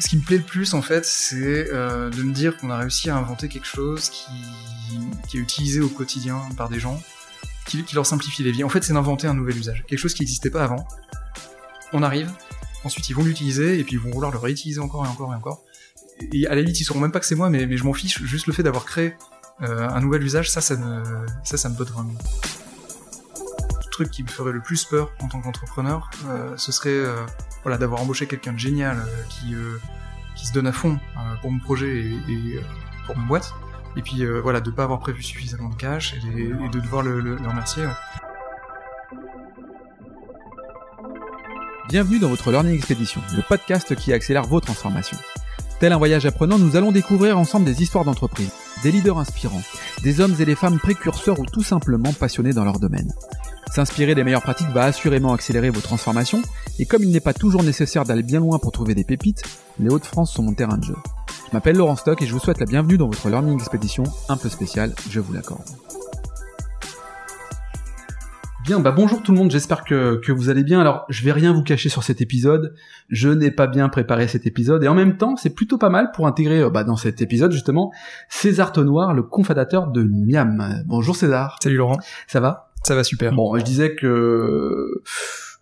Ce qui me plaît le plus, en fait, c'est euh, de me dire qu'on a réussi à inventer quelque chose qui, est utilisé au quotidien par des gens, qui, leur simplifie les vies. En fait, c'est d'inventer un nouvel usage, quelque chose qui n'existait pas avant. On arrive, ensuite ils vont l'utiliser, et puis ils vont vouloir le réutiliser encore et encore et encore. Et à la limite, ils sauront même pas que c'est moi, mais, je m'en fiche. Juste le fait d'avoir créé euh, un nouvel usage, ça, ça me, botte vraiment. Le truc qui me ferait le plus peur en tant qu'entrepreneur, euh, ce serait voilà, d'avoir embauché quelqu'un de génial euh, qui, euh, qui se donne à fond euh, pour mon projet et, pour ma boîte. Et puis voilà, de pas avoir prévu suffisamment de cash et, de devoir le, remercier. Bienvenue dans votre Learning Expedition, le podcast qui accélère vos transformations. Tel un voyage apprenant, nous allons découvrir ensemble des histoires d'entreprise, des leaders inspirants, des hommes et des femmes précurseurs ou tout simplement passionnés dans leur domaine. S'inspirer des meilleures pratiques va assurément accélérer vos transformations, et comme il n'est pas toujours nécessaire d'aller bien loin pour trouver des pépites, les Hauts-de-France sont mon terrain de jeu. Je m'appelle Laurent Stock et je vous souhaite la bienvenue dans votre Learning Expedition un peu spéciale, je vous l'accorde. Bien, bah bonjour tout le monde, j'espère que, que vous allez bien. Alors, je vais rien vous cacher sur cet épisode, je n'ai pas bien préparé cet épisode, et en même temps, c'est plutôt pas mal pour intégrer euh, bah, dans cet épisode justement César Tonoir, le cofondateur de Miam. Bonjour César, Salut Laurent, ça va? Ça va super. Bon, je disais que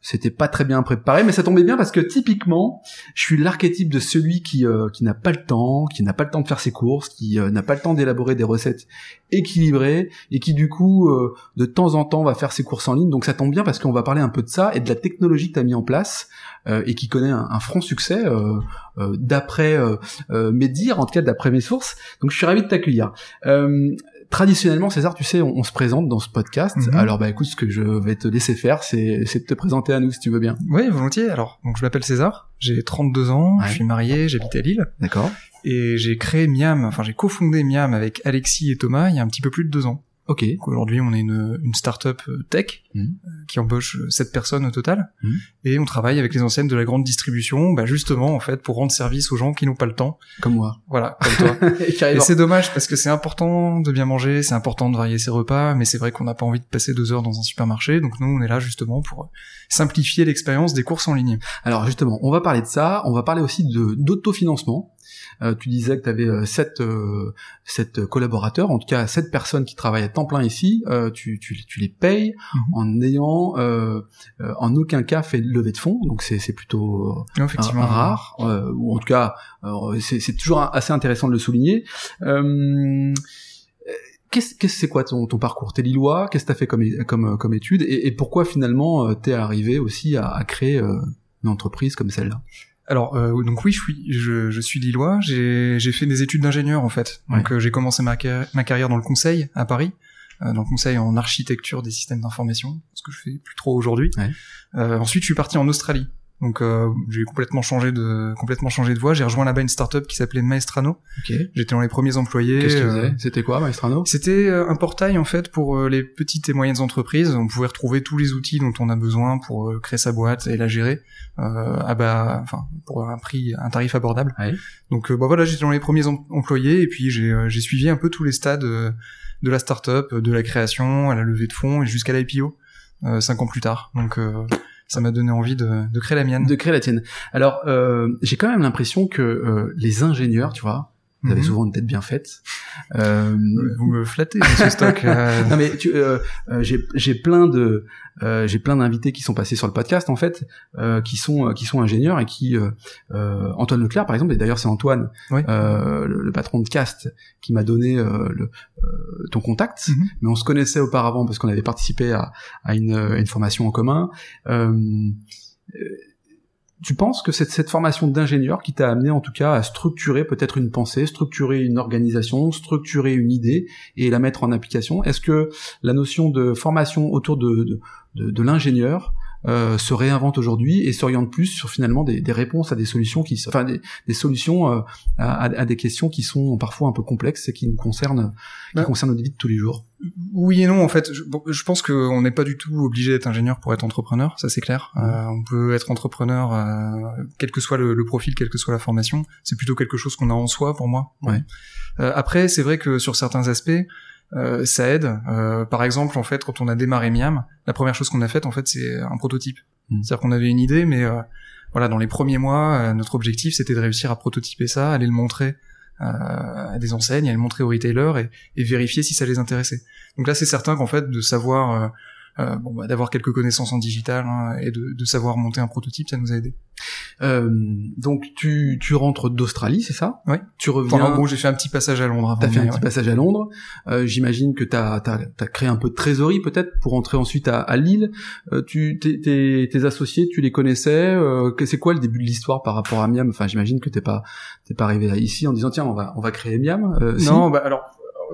c'était pas très bien préparé, mais ça tombait bien parce que typiquement, je suis l'archétype de celui qui euh, qui n'a pas le temps, qui n'a pas le temps de faire ses courses, qui euh, n'a pas le temps d'élaborer des recettes équilibrées et qui du coup euh, de temps en temps va faire ses courses en ligne. Donc ça tombe bien parce qu'on va parler un peu de ça et de la technologie que tu as mis en place euh, et qui connaît un, un franc succès euh, euh, d'après mes dires, en tout cas d'après mes sources. Donc je suis ravi de t'accueillir. Traditionnellement, César, tu sais, on, on se présente dans ce podcast. Mhm. Alors, bah écoute, ce que je vais te laisser faire, c'est c'est de te présenter à nous, si tu veux bien. Oui, volontiers. Alors, donc je m'appelle César, j'ai 32 ans, Ouais. je suis marié, j'habite à Lille, D'accord et j'ai créé Miam, enfin j'ai cofondé Miam avec Alexis et Thomas il y a un petit peu plus de deux ans. Ok. Aujourd'hui, on est une, une start-up euh, tech Mhm. euh, qui embauche euh, sept personnes au total, Mhm. et on travaille avec les anciennes de la grande distribution, bah justement en fait pour rendre service aux gens qui n'ont pas le temps. Comme moi. Voilà, comme toi. Et c'est dommage parce que c'est important de bien manger, c'est important de varier ses repas, mais c'est vrai qu'on n'a pas envie de passer deux heures dans un supermarché, donc nous on est là justement pour simplifier l'expérience des courses en ligne. Alors justement, on va parler de ça. On va parler aussi de d'autofinancement. Euh, tu disais que tu avais sept, euh, sept collaborateurs, en tout cas sept personnes qui travaillent à temps plein ici. Euh, tu, tu, tu les payes Mhm. en n'ayant euh, euh, en aucun cas fait levée de fonds, donc c'est c'est plutôt euh, rare, euh, ou en tout cas euh, c'est c'est toujours assez intéressant de le souligner. Euh, Qu'est-ce qu'est-ce que c'est quoi ton, ton parcours? T'es lillois? Qu'est-ce que t'as fait comme, comme, comme étude? Et, et pourquoi finalement euh, t'es arrivé aussi à, à créer euh, une entreprise comme celle-là? Alors euh, donc oui, je suis je, je suis lillois, j'ai j'ai fait des études d'ingénieur en fait. Donc euh, j'ai commencé ma, carri- ma carrière dans le conseil à Paris, euh, dans le conseil en architecture des systèmes d'information, ce que je fais plus trop aujourd'hui. Euh, ensuite, je suis parti en Australie. Donc euh, j'ai complètement changé de complètement changé de voie, j'ai rejoint là-bas une start-up qui s'appelait Maestrano. Ok. J'étais dans les premiers employés. Qu'est-ce euh, C'était quoi, Maestrano? C'était euh, un portail en fait pour euh, les petites et moyennes entreprises. On pouvait retrouver tous les outils dont on a besoin pour euh, créer sa boîte et la gérer, euh, à bas, enfin pour un prix, un tarif abordable. Ouais. Donc bah voilà, j'étais dans les premiers em- employés et puis j'ai suivi un peu tous les stades de la start-up, de la création à la levée de fonds et jusqu'à l'IPO euh, cinq ans plus tard. Donc euh, ça m'a donné envie de, créer la mienne. De créer la tienne. Alors, euh, j'ai quand même l'impression que euh, les ingénieurs, tu vois, vous avez Mhm. souvent une tête bien faite. Euh, Vous me flattez, Monsieur Stock. euh, non mais tu, euh, euh, j'ai j'ai plein de euh, j'ai plein d'invités qui sont passés sur le podcast en fait euh, qui sont qui sont ingénieurs et qui Antoine Leclerc par exemple et d'ailleurs c'est Antoine Oui. euh, le, le patron de Cast qui m'a donné euh, le, ton contact Mhm. mais on se connaissait auparavant parce qu'on avait participé à, à une, à une formation en commun tu penses que c'est cette formation d'ingénieur qui t'a amené en tout cas à structurer peut-être une pensée, structurer une organisation, structurer une idée et la mettre en application? Est-ce que la notion de formation autour de, de, l'ingénieur euh, se réinvente aujourd'hui et s'oriente plus sur finalement des, des réponses à des solutions qui, enfin des, des solutions euh, à, à des questions qui sont parfois un peu complexes et qui nous concernent, qui Ouais. concernent notre vie de tous les jours. Oui et non, en fait. Je, bon, je pense qu'on n'est pas du tout obligé d'être ingénieur pour être entrepreneur, ça c'est clair. Euh, on peut être entrepreneur, euh, quel que soit le, le profil, quelle que soit la formation. C'est plutôt quelque chose qu'on a en soi pour moi. Ouais. Euh, après, c'est vrai que sur certains aspects, euh, ça aide. Euh, par exemple, en fait, quand on a démarré Miam, la première chose qu'on a faite, en fait, c'est un prototype. Mm. C'est-à-dire qu'on avait une idée, mais euh, voilà, dans les premiers mois, notre objectif c'était de réussir à prototyper ça, aller le montrer à des enseignes, aller le montrer aux retailers et, et vérifier si ça les intéressait. Donc là, c'est certain qu'en fait, de savoir euh, bon, bah, d'avoir quelques connaissances en digital hein, et de, de, savoir monter un prototype, ça nous a aidé. Euh, donc tu, tu rentres d'Australie, c'est ça? Oui. Tu reviens. en gros, j'ai fait un petit passage à Londres. T'as fait un petit passage à Londres. Euh, J'imagine que t'as as, as, créé un peu de trésorerie peut-être pour rentrer ensuite à, à Lille. Euh, tu tes, tes associés, tu les connaissais. Euh, c'est quoi le début de l'histoire par rapport à Miam? Enfin, j'imagine que t'es pas t'es pas arrivé ici en disant tiens on va on va créer Miam. Euh, non, bah alors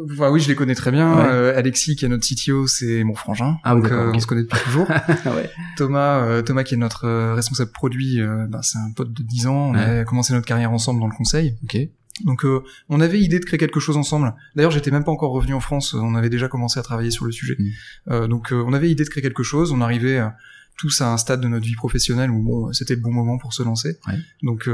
Enfin, oui, je les connais très bien. Euh, Alexis, qui est notre CTO, c'est mon frangin. Ah, donc, euh, on se connaît depuis toujours. ouais. Thomas, euh, Thomas, qui est notre euh, responsable produit, bah, c'est un pote de 10 ans. On a commencé notre carrière ensemble dans le conseil. Ok. Donc, on avait idée de créer quelque chose ensemble. D'ailleurs, j'étais même pas encore revenu en France. On avait déjà commencé à travailler sur le sujet. Mm. donc, on avait idée de créer quelque chose. On arrivait tous à un stade de notre vie professionnelle où bon, c'était le bon moment pour se lancer. Ouais. Donc,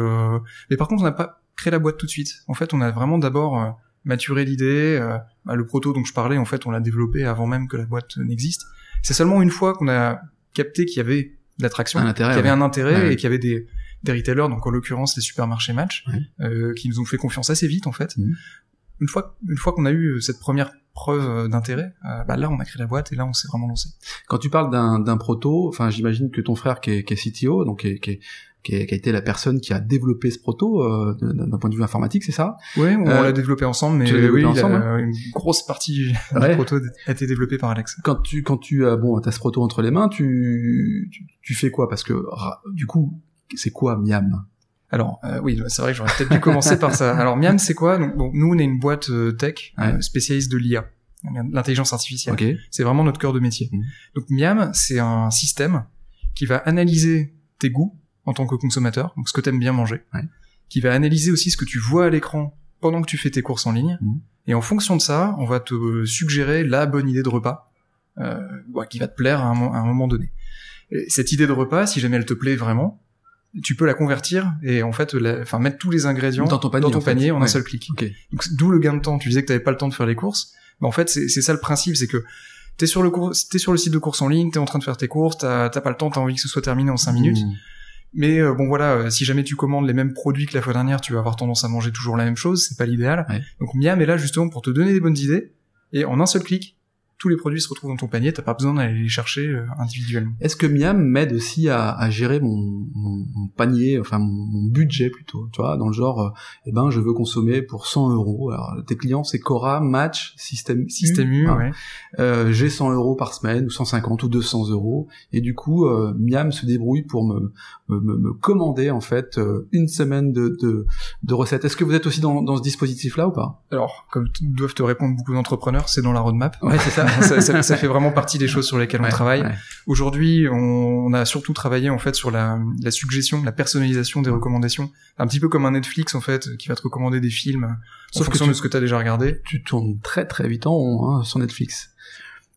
mais par contre, on n'a pas créé la boîte tout de suite. En fait, on a vraiment d'abord maturer l'idée. Euh, bah, le proto dont je parlais, en fait, on l'a développé avant même que la boîte n'existe. C'est seulement une fois qu'on a capté qu'il y avait de l'attraction, qu'il y avait un intérêt et qu'il y avait des, des retailers, donc en l'occurrence les supermarchés Match, euh, qui nous ont fait confiance assez vite en fait. Mmh. Une fois, une fois qu'on a eu cette première preuve d'intérêt, euh, bah là on a créé la boîte et là on s'est vraiment lancé. Quand tu parles d'un proto, enfin j'imagine que ton frère qui est, qui est CTO, donc qui est, qui est qui, a été la personne qui a développé ce proto euh, d'un point de vue informatique, c'est ça? Oui, on euh, l'a développé ensemble, mais oui, ensemble, hein? une grosse partie du proto a été développée par Alex. Quand tu quand tu as bon, as ce proto entre les mains, tu tu, tu fais quoi? Parce que du coup, c'est quoi Miam? Alors euh, oui, c'est vrai que j'aurais peut-être dû commencer par ça. Alors Miam, c'est quoi? Donc bon, nous on est une boîte euh, tech Ouais. spécialiste de l'IA, l'intelligence artificielle. Ok. C'est vraiment notre cœur de métier. Mhm. Donc Miam, c'est un système qui va analyser tes goûts en tant que consommateur, donc ce que t'aimes bien manger, Ouais. qui va analyser aussi ce que tu vois à l'écran pendant que tu fais tes courses en ligne, Mhm. et en fonction de ça, on va te suggérer la bonne idée de repas euh, ouais, qui va te plaire à un, mo- à un moment donné. Et cette idée de repas, si jamais elle te plaît vraiment, tu peux la convertir et en fait, la- enfin mettre tous les ingrédients Dans ton panier, en fait. en un Ouais. seul clic. Donc d'où le gain de temps. Tu disais que t'avais pas le temps de faire les courses. Mais en fait, c'est ça le principe, c'est que t'es sur le cours, t'es sur le site de courses en ligne, t'es en train de faire tes courses, t'as t'as pas le temps, t'as envie que ce soit terminé en 5 minutes. Mmh. Mais euh, bon voilà, euh, si jamais tu commandes les mêmes produits que la fois dernière, tu vas avoir tendance à manger toujours la même chose, c'est pas l'idéal. Ouais. Donc Miam est là justement pour te donner des bonnes idées et en un seul clic, tous les produits se retrouvent dans ton panier, t'as pas besoin d'aller les chercher euh, individuellement. Est-ce que Miam m'aide aussi à, à gérer mon, mon, mon panier, enfin mon, mon budget plutôt, tu vois, dans le genre, euh, eh ben, je veux consommer pour 100 euros. Alors, tes clients, c'est Cora, Match, Système. Système U, hein. ouais. Euh, j'ai 100 euros par semaine, ou 150 ou 200 euros, et du coup, euh, Miam se débrouille pour me, me, me- me commander en fait euh, une semaine de, de, de recettes. Est-ce que vous êtes aussi dans, dans ce dispositif-là ou pas? Alors, comme doivent te répondre beaucoup d'entrepreneurs, c'est dans la roadmap. Ouais, c'est ça. ça, ça- ça fait vraiment partie des choses sur lesquelles on travaille. ouais. Aujourd'hui, on, on a surtout travaillé en fait sur la, la suggestion, la personnalisation des recommandations, un petit peu comme un Netflix en fait, qui va te recommander des films, Sauf en que tu- de ce que tu as déjà regardé. Tu tournes très très vite en rond hein, sur Netflix.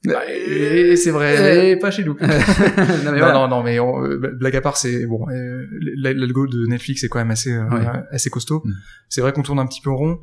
Et c'est vrai, et pas chez nous. non, mais non, voilà. non, non, mais on- euh, blague à part, c'est bon. euh, L'algo de Netflix est quand même assez, euh, Ouais. assez costaud. Mm. C'est vrai qu'on tourne un petit peu en rond.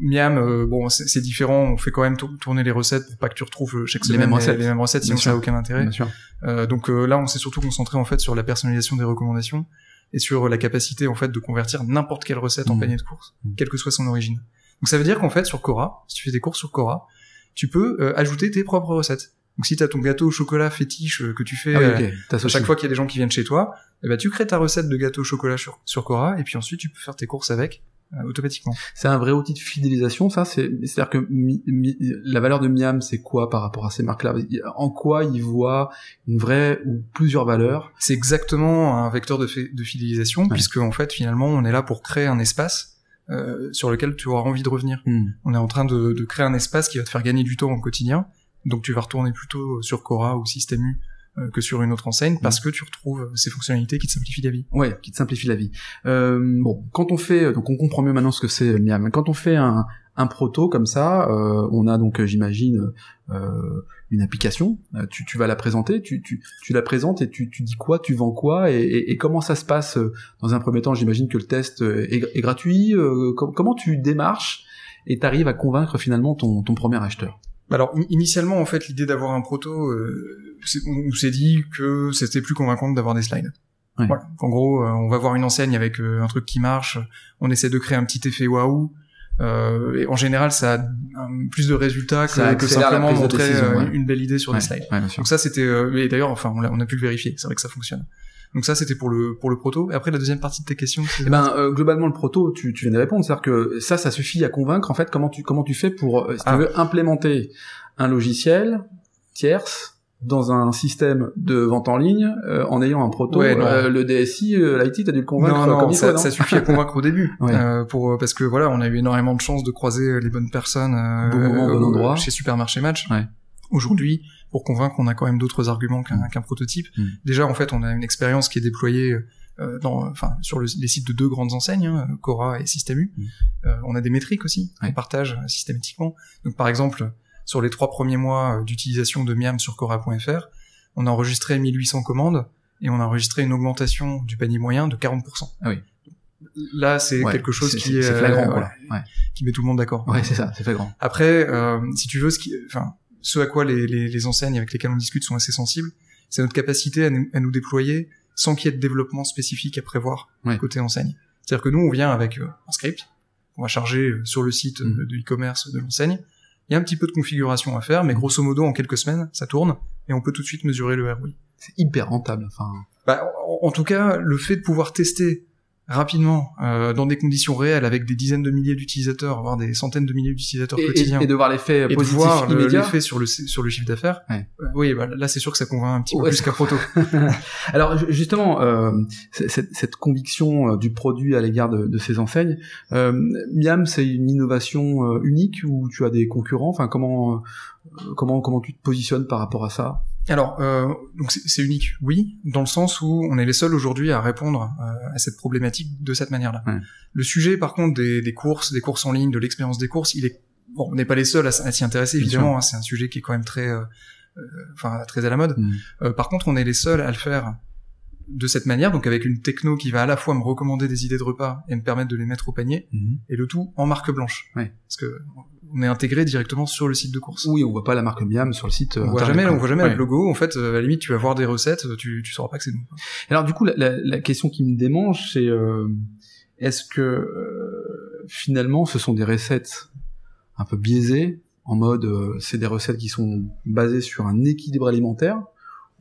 Miam, euh, bon, c'est différent. On fait quand même tour- tourner les recettes pour pas que tu retrouves euh, chaque Les semaine mêmes recettes. les mêmes recettes, sinon ça a aucun intérêt. Bien sûr. Euh, donc euh, là, on s'est surtout concentré en fait sur la personnalisation des recommandations et sur la capacité en fait de convertir n'importe quelle recette en Mm. panier de courses, Mm. quelle que soit son origine. Donc ça veut dire qu'en fait sur Cora, si tu fais des courses sur Cora, tu peux euh, ajouter tes propres recettes. Donc si t'as ton gâteau au chocolat fétiche euh, que tu fais Ah oui, euh, à chaque fois qu'il y a des gens qui viennent chez toi, eh ben tu crées ta recette de gâteau au chocolat sur, sur Cora et puis ensuite tu peux faire tes courses avec euh, automatiquement. C'est un vrai outil de fidélisation, ça? C'est, c'est-à-dire que Mi- Mi- la valeur de Miam, c'est quoi par rapport à ces marques-là? En quoi ils voient une vraie ou plusieurs valeurs? C'est exactement un vecteur de, de fidélisation puisque en fait finalement on est là pour créer un espace euh, sur lequel tu auras envie de revenir. Hmm. On est en train de, de créer un espace qui va te faire gagner du temps au quotidien. Donc tu vas retourner plutôt sur Cora ou Système U euh, que sur une autre enseigne parce que tu retrouves ces fonctionnalités qui te simplifient la vie. Ouais, qui te simplifie la vie. Euh, bon, quand on fait, donc on comprend mieux maintenant ce que c'est euh, Miam. Quand on fait un, un proto comme ça, euh, on a donc, euh, j'imagine, euh, une application. Euh, Tu, tu vas la présenter, tu, tu, tu la présentes et tu, tu dis quoi, tu vends quoi et, et- et comment ça se passe euh, dans un premier temps? J'imagine que le test euh, est, est gratuit. com- comment tu démarches et t'arrives à convaincre finalement ton, ton premier acheteur? Alors in- initialement en fait l'idée d'avoir un proto, euh, on, on s'est dit que c'était plus convaincant d'avoir des slides. Ouais. Voilà. En gros, euh, on va voir une enseigne avec euh, un truc qui marche, on essaie de créer un petit effet waouh. Euh, et en général, ça a plus de résultats que, simplement montrer décision, euh, ouais. une belle idée sur Ouais, des slides. ouais. Donc ça, c'était. euh, et d'ailleurs, enfin, on a, on a pu le vérifier. C'est vrai que ça fonctionne. Donc ça, c'était pour le pour le proto. Et après, la deuxième partie de tes questions. Eh ben, euh, globalement, le proto, tu, tu viens de répondre, c'est-à-dire que ça, ça suffit à convaincre. En fait, comment tu comment tu fais pour, euh, si Ah. tu veux, implémenter un logiciel tierce dans un système de vente en ligne euh, en ayant un proto. Ouais, euh, le DSI, euh, l'IT, t'as dû le convaincre non, non, comme il ça, faut, non ça suffit à convaincre au début, Ouais. euh, pour parce que voilà, on a eu énormément de chance de croiser euh, les bonnes personnes euh, Bon moment, bon euh, endroit. chez Supermarché Match. Ouais. Aujourd'hui, pour convaincre, on a quand même d'autres arguments qu'un qu'un prototype. Mm. Déjà, en fait, on a une expérience qui est déployée euh, dans, enfin, sur le- les sites de deux grandes enseignes, hein, Cora et Système U. Mm. Euh, on a des métriques aussi, on partage euh, systématiquement. Donc, par exemple, sur les trois premiers mois euh, d'utilisation de Miam sur Cora.fr, on a enregistré 1800 commandes et on a enregistré une augmentation du panier moyen de 40%. Ah oui. Là, c'est Ouais, quelque chose qui est, flagrant, euh. Ouais. qui met tout le monde d'accord. Ouais, c'est ça, c'est flagrant. Après, euh, si tu veux, ce qui, enfin, ce à quoi les, les, les enseignes avec lesquelles on discute sont assez sensibles, c'est notre capacité à nous, à nous déployer sans qu'il y ait de développement spécifique à prévoir Ouais. côté enseigne. C'est-à-dire que nous, on vient avec euh, un script qu'on va charger sur le site Mhm. de e-commerce de l'enseigne. Il y a un petit peu de configuration à faire, mais grosso modo, en quelques semaines, ça tourne et on peut tout de suite mesurer le ROI. C'est hyper rentable. Enfin, Bah, en, en tout cas, le fait de pouvoir tester rapidement euh, dans des conditions réelles avec des dizaines de milliers d'utilisateurs, voire des centaines de milliers d'utilisateurs quotidiens, et, et de voir l'effet et de positif voir le- immédiat. l'effet sur le sur le chiffre d'affaires. Ouais. euh, oui, bah, là c'est sûr que ça convainc un petit peu plus qu'un proto. Alors ju- justement, euh, cette, cette conviction euh, du produit à l'égard de, de ces enseignes, euh, Miam, c'est une innovation euh, unique ou tu as des concurrents? Enfin, comment euh, comment comment tu te positionnes par rapport à ça? Alors, euh, donc c'est unique, oui, dans le sens où on est les seuls aujourd'hui à répondre euh, à cette problématique de cette manière-là. Ouais. Le sujet, par contre, des, des courses, des courses en ligne, de l'expérience des courses, il est bon, on n'est pas les seuls à, s'y intéresser, évidemment. hein, c'est un sujet qui est quand même très, euh, euh, enfin, très à la mode. Mm. Euh, par contre, on est les seuls à le faire de cette manière, donc avec une techno qui va à la fois me recommander des idées de repas et me permettre de les mettre au panier, et le tout en marque blanche. Ouais. Parce que on est intégré directement sur le site de course. Oui, on voit pas la marque Miam sur le site. On voit jamais, on voit jamais Ouais. le logo. En fait, euh, à la limite, tu vas voir des recettes, tu, tu sauras pas que c'est nous. Alors du coup, la, la, la question qui me démange, c'est euh, est-ce que euh, finalement, ce sont des recettes un peu biaisées, en mode euh, c'est des recettes qui sont basées sur un équilibre alimentaire,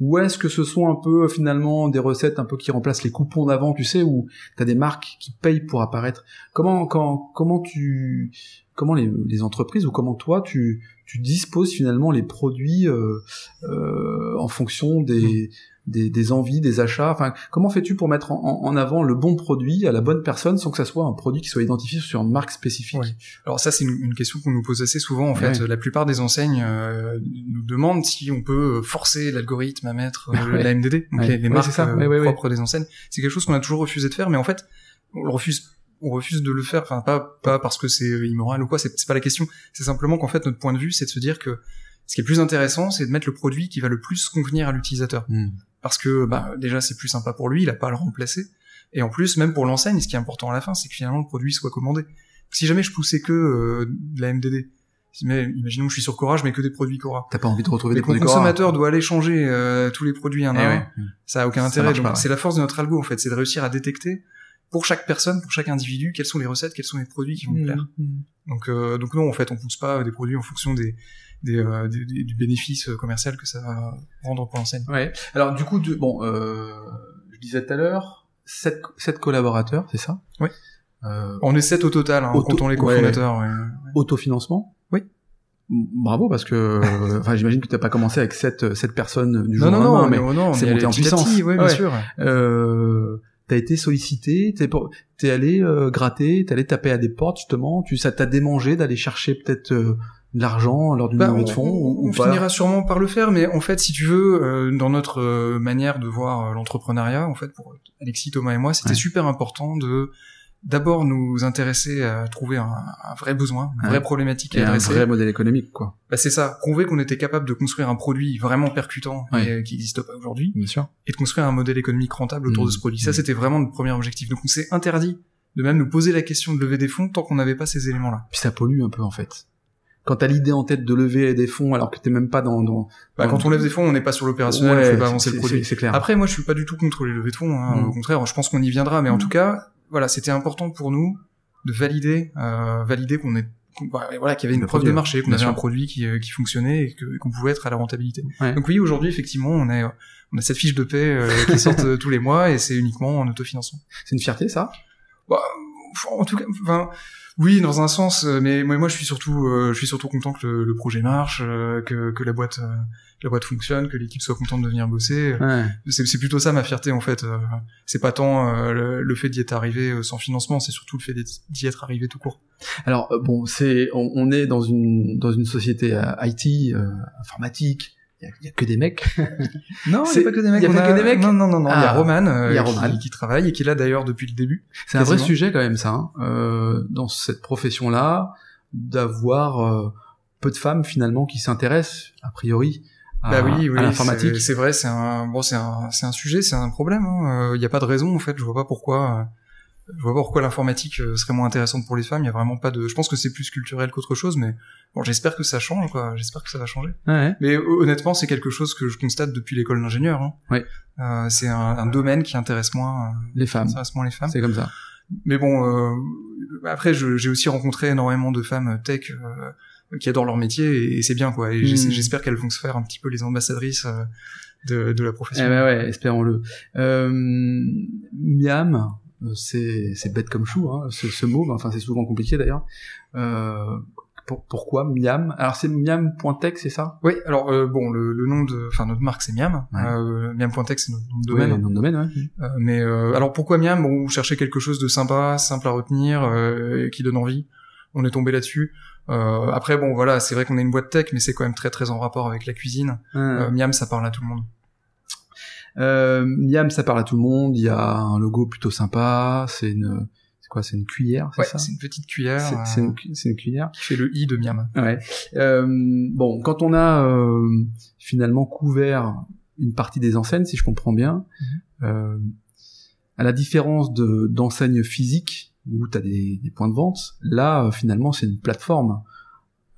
ou est-ce que ce sont un peu finalement des recettes un peu qui remplacent les coupons d'avant, tu sais, où t'as des marques qui payent pour apparaître? Comment quand, comment tu comment les, entreprises ou comment toi tu tu disposes finalement les produits euh, euh, en fonction des, des, des envies, des achats. Enfin, comment fais-tu pour mettre en, en avant le bon produit à la bonne personne sans que ça soit un produit qui soit identifié sur une marque spécifique? Alors ça, c'est une, une question qu'on nous pose assez souvent. En fait, la plupart des enseignes euh, nous demandent si on peut forcer l'algorithme à mettre euh, la MDD, donc les, les marques euh, propres des enseignes. C'est quelque chose qu'on a toujours refusé de faire, mais en fait, on le refuse. On refuse de le faire, enfin pas pas parce que c'est immoral ou quoi, c'est pas la question. C'est simplement qu'en fait notre point de vue, c'est de se dire que ce qui est plus intéressant, c'est de mettre le produit qui va le plus convenir à l'utilisateur. Hmm. Parce que bah, déjà c'est plus sympa pour lui, il a pas à le remplacer. Et en plus, même pour l'enseigne, ce qui est important à la fin, c'est que finalement le produit soit commandé. Si jamais je poussais que euh, de la MDD, mais imaginons que je suis sur Cora, je mets que des produits Cora. T'as pas envie de retrouver Et des produits Cora consommateur doit aller changer euh, tous les produits un Eh à un, ouais. ça a aucun Ça intérêt. Donc ouais. c'est la force de notre algo en fait, c'est de réussir à détecter pour chaque personne, pour chaque individu, quelles sont les recettes, quels sont les produits qui vont me Hmm. plaire. Donc euh, donc non, en fait, on pousse pas des produits en fonction des, des, euh, des- des- du bénéfice euh, commercial que ça va rendre pour l'enseigne. Ouais. Alors du coup, de- bon, euh, je disais tout à l'heure, sept, sept collaborateurs, c'est ça Oui. Euh, On est sept au total, hein, Auto- comptant les ouais. cofondateurs. ouais. autofinancement Oui. Bravo parce que, euh, enfin, j'imagine que t'as pas commencé avec sept, sept personnes du jour Non, non, au non, lendemain, mais, mais non, on c'est monté en puissance. petit, ouais, bien Ouais. sûr. euh, t'as été sollicité, t'es, t'es allé euh, gratter, t'es allé taper à des portes justement, tu ça t'a démangé d'aller chercher peut-être euh, de l'argent lors d'une Bah, levée de fonds on- ou, ou on pas finira sûrement par le faire, mais en fait, si tu veux, euh, dans notre euh, manière de voir euh, l'entrepreneuriat, en fait, pour Alexis, Thomas et moi, c'était Ouais. super important de d'abord nous intéresser à trouver un, un vrai besoin, une Ouais. vraie problématique Et à un adresser. vrai modèle économique quoi. Bah, c'est ça, prouver qu'on était capable de construire un produit vraiment percutant Ouais. et qui n'existe pas aujourd'hui, Bien sûr. et de construire un modèle économique rentable autour Mmh. de ce produit. Ça, Mmh. c'était vraiment notre premier objectif. Donc, on s'est interdit de même nous poser la question de lever des fonds tant qu'on n'avait pas ces éléments-là. Puis ça pollue un peu en fait. Quand t'as l'idée en tête de lever des fonds alors que t'es même pas dans, dans, bah, dans- quand on lève des fonds, on n'est pas sur l'opérationnel, Ouais, on fait pas avancer le produit. c'est- clair. Après, moi, je suis pas du tout contre les levées de fonds. Hein. Mm. Au contraire, je pense qu'on y viendra. Mais en Mm. tout cas, voilà, c'était important pour nous de valider, euh, valider qu'on est, bah, voilà, qu'il y avait une Le preuve produit, de marché, qu'on avait sûr. un produit qui, euh, qui fonctionnait et que- qu'on pouvait être à la rentabilité. Ouais. Donc oui, aujourd'hui, effectivement, on a, on a cette fiche de paie euh, qui sort euh, tous les mois et c'est uniquement en autofinancement. C'est une fierté, ça? Bah, en tout cas, enfin, oui, dans un sens, euh, mais moi, moi, je suis surtout, euh, je suis surtout content que le, le projet marche, euh, que, que la boîte, euh, la boîte fonctionne, que l'équipe soit contente de venir bosser. Ouais. C'est plutôt ça ma fierté en fait. C'est pas tant euh, le, le fait d'y être arrivé sans financement, c'est surtout le fait d'y être arrivé tout court. Alors bon, c'est on, on est dans une dans une société IT euh, informatique. Il y, a- il y a que des mecs. Non, il y a pas que des mecs. y a pas que des mecs Non, non, non, non. il y a Ah, Roman, euh, il y a Roman. Qui, travaille et qui est là d'ailleurs depuis le début. C'est un vrai sujet quand même ça. hein, euh, dans cette profession-là, d'avoir euh, peu de femmes finalement qui s'intéressent a priori à, bah oui, oui. à l'informatique. c'est- vrai, c'est un bon, c'est un, c'est un sujet, c'est un problème. hein. Euh, Il y a pas de raison en fait. Je vois pas pourquoi. Je vois pas pourquoi l'informatique euh, serait moins intéressante pour les femmes. Il y a vraiment pas de. Je pense que c'est plus culturel qu'autre chose, mais bon, j'espère que ça change. quoi. J'espère que ça va changer. Ouais. Mais hon- honnêtement, c'est quelque chose que je constate depuis l'école d'ingénieur. Hein. Ouais. Euh, c'est un, un domaine qui intéresse moins, euh, Les femmes, intéresse moins les femmes. c'est comme ça. Mais bon, euh, après, j'ai aussi rencontré énormément de femmes tech euh, qui adorent leur métier et, et c'est bien quoi. Et j'essa- Mm. j'espère qu'elles vont se faire un petit peu les ambassadrices de, de la profession. Eh ben ouais, espérons-le. Euh, Miam, c'est c'est bête comme chou, hein, ce, ce mot. Enfin, c'est souvent compliqué d'ailleurs. Euh, pour- pourquoi Miam? Alors c'est miam.tech, c'est ça? Oui, alors euh, bon, le, le nom de, enfin notre marque c'est Miam. Ouais. Euh, Miam.tech c'est notre nom de domaine. nom de domaine, ouais. Euh, mais euh, alors pourquoi Miam? Bon, on cherchait quelque chose de sympa, simple à retenir, euh, et qui donne envie. On est tombé là-dessus. Euh, après bon voilà, c'est vrai qu'on est une boîte tech, mais c'est quand même très très en rapport avec la cuisine. Euh, Miam, ça parle à tout le monde. Euh, Miam, ça parle à tout le monde. Il y a un logo plutôt sympa. C'est une, c'est quoi? C'est une cuillère, c'est Ouais, ça? c'est une petite cuillère C'est euh, c'est une, cuillère. qui fait le i de Miam. Ouais. Euh, bon, quand on a euh, finalement couvert une partie des enseignes, si je comprends bien, euh, à la différence de d'enseignes physiques où tu as des, des points de vente, là finalement c'est une plateforme.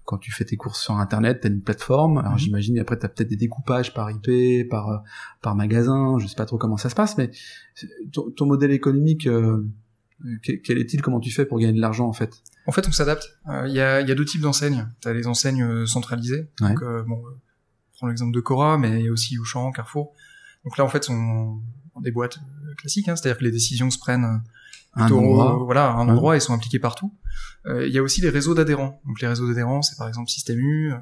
Quand tu fais tes courses sur internet, tu as une plateforme. Alors Mhm. j'imagine après tu as peut-être des découpages par IP, par euh, par magasin, je sais pas trop comment ça se passe mais ton, ton modèle économique euh, quel est-il? Comment tu fais pour gagner de l'argent en fait? En fait, on s'adapte. Euh, Il y, a, y a deux types d'enseignes. Tu as les enseignes euh, centralisées. Ouais. Donc, euh, bon, prends l'exemple de Cora, mais il y a aussi Auchan, Carrefour. Donc là, en fait, sont des boîtes classiques. Hein, C'est-à-dire que les décisions se prennent Un endroit. euh, voilà, un endroit et sont impliquées partout. Euh, Il y a aussi les réseaux d'adhérents. Donc les réseaux d'adhérents, c'est par exemple Système U, euh,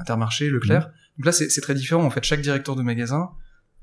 Intermarché, Leclerc. Donc là, c'est très différent. En fait, chaque directeur de magasin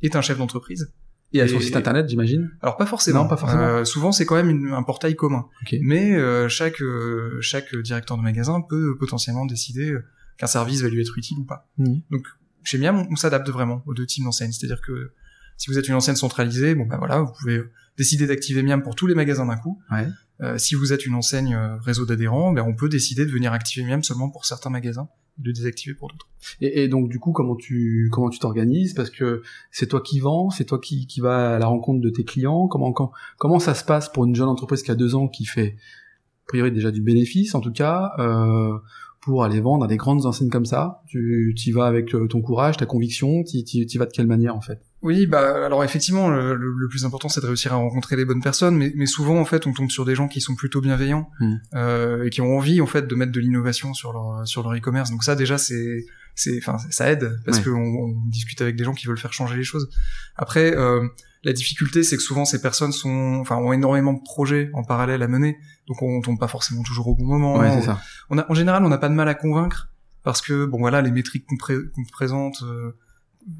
est un chef d'entreprise. Et à son site internet, j'imagine Alors pas forcément. Non, pas forcément. Euh, souvent, c'est quand même une- un portail commun. Ok. Mais euh, chaque euh, chaque directeur de magasin peut potentiellement décider qu'un service va lui être utile ou pas. Mhm. Donc chez Miam, on, on s'adapte vraiment aux deux types d'enseignes. C'est-à-dire que si vous êtes une enseigne centralisée, bon ben voilà, vous pouvez euh, décider d'activer Miam pour tous les magasins d'un coup. Ouais. Euh, si vous êtes une enseigne euh, réseau d'adhérents, ben on peut décider de venir activer Miam seulement pour certains magasins, de désactiver pour d'autres. Et, et donc du coup, comment tu comment tu t'organises? Parce que c'est toi qui vends, c'est toi qui, qui va à la rencontre de tes clients. Comment quand, comment ça se passe pour une jeune entreprise qui a deux ans qui fait a priori déjà du bénéfice en tout cas euh, pour aller vendre à des grandes enseignes comme ça Tu y vas avec euh, ton courage, ta conviction. Tu y vas de quelle manière en fait? Oui, bah alors effectivement, le, plus important c'est de réussir à rencontrer les bonnes personnes, mais, mais souvent en fait on tombe sur des gens qui sont plutôt bienveillants Mm. euh, et qui ont envie en fait de mettre de l'innovation sur leur sur leur e-commerce. Donc ça déjà c'est c'est enfin ça aide parce Ouais. qu'on on discute avec des gens qui veulent faire changer les choses. Après euh, la difficulté c'est que souvent ces personnes sont enfin ont énormément de projets en parallèle à mener, donc on tombe pas forcément toujours au bon moment. Ouais, ça. On a, en général, on n'a pas de mal à convaincre parce que bon voilà, les métriques qu'on pré- qu'on présente, euh,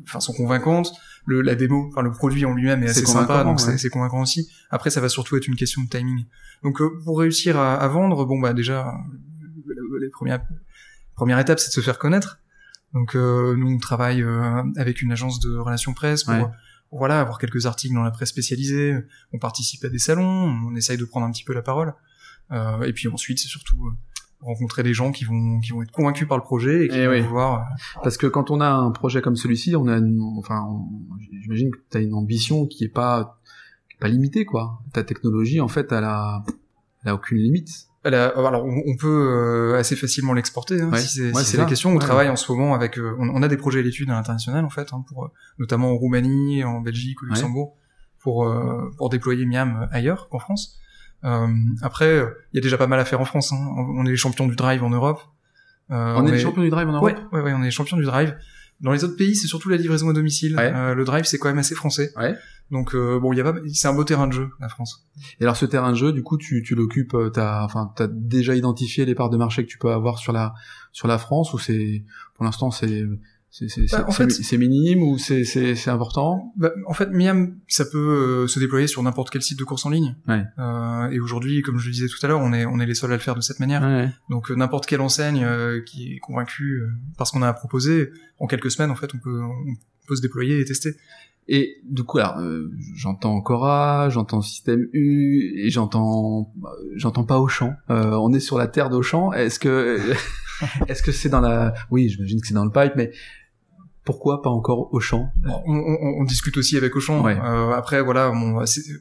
enfin sont convaincantes. Le, la démo, enfin le produit en lui-même est assez sympa, donc c'est- ouais. c'est convaincant aussi. Après, ça va surtout être une question de timing. Donc euh, pour réussir à, à vendre, bon bah déjà, les premières première étape, c'est de se faire connaître. Donc euh, nous, on travaille euh, avec une agence de relations presse pour Ouais. Voilà avoir quelques articles dans la presse spécialisée. On participe à des salons, on essaye de prendre un petit peu la parole. Euh, et puis ensuite, c'est surtout euh, rencontrer des gens qui vont qui vont être convaincus par le projet et qui Eh vont oui. vouloir. euh, Parce que quand on a un projet comme celui-ci, on a, une- enfin, on- j'imagine que tu as une ambition qui est pas, qui est pas limitée, quoi. Ta technologie, en fait, elle a, elle a aucune limite. Alors on, peut assez facilement l'exporter hein, si c'est la question. On travaille en ce moment avec, on, a des projets d'études à l'international en fait, hein, pour notamment en Roumanie, en Belgique, au Luxembourg, pour pour déployer Miam ailleurs qu'en France. après, il y a déjà pas mal à faire en France. Hein. On est les champions du drive en Europe. on, est les champions du drive en Europe? Ouais, ouais, on est les champions du drive. Dans les autres pays, c'est surtout la livraison à domicile. le drive, c'est quand même assez français. Ouais. Donc euh, bon, il y a pas, c'est un beau terrain de jeu la France. Et alors ce terrain de jeu, du coup, tu, tu l'occupes, euh, t'as, enfin, t'as déjà identifié les parts de marché que tu peux avoir sur la sur la France ou c'est, pour l'instant, c'est c'est bah, minime ou c'est important? Bah, En fait, Miam, ça peut euh, se déployer sur n'importe quel site de course en ligne. Ouais. Euh, et aujourd'hui, comme je le disais tout à l'heure, on est on est les seuls à le faire de cette manière. Ouais. Donc n'importe quelle enseigne qui est convaincue par ce qu'on a à proposer, en quelques semaines, en fait, on peut on peut se déployer et tester. Et du coup, alors, euh, j'entends Cora, j'entends Système U, et j'entends, euh, j'entends pas Auchan. Euh, on est sur la terre d'Auchan. Est-ce que, est-ce que c'est dans la, oui, j'imagine que c'est dans le pipe, mais pourquoi pas encore Auchan? On, on, on, discute aussi avec Auchan. Euh, après, voilà,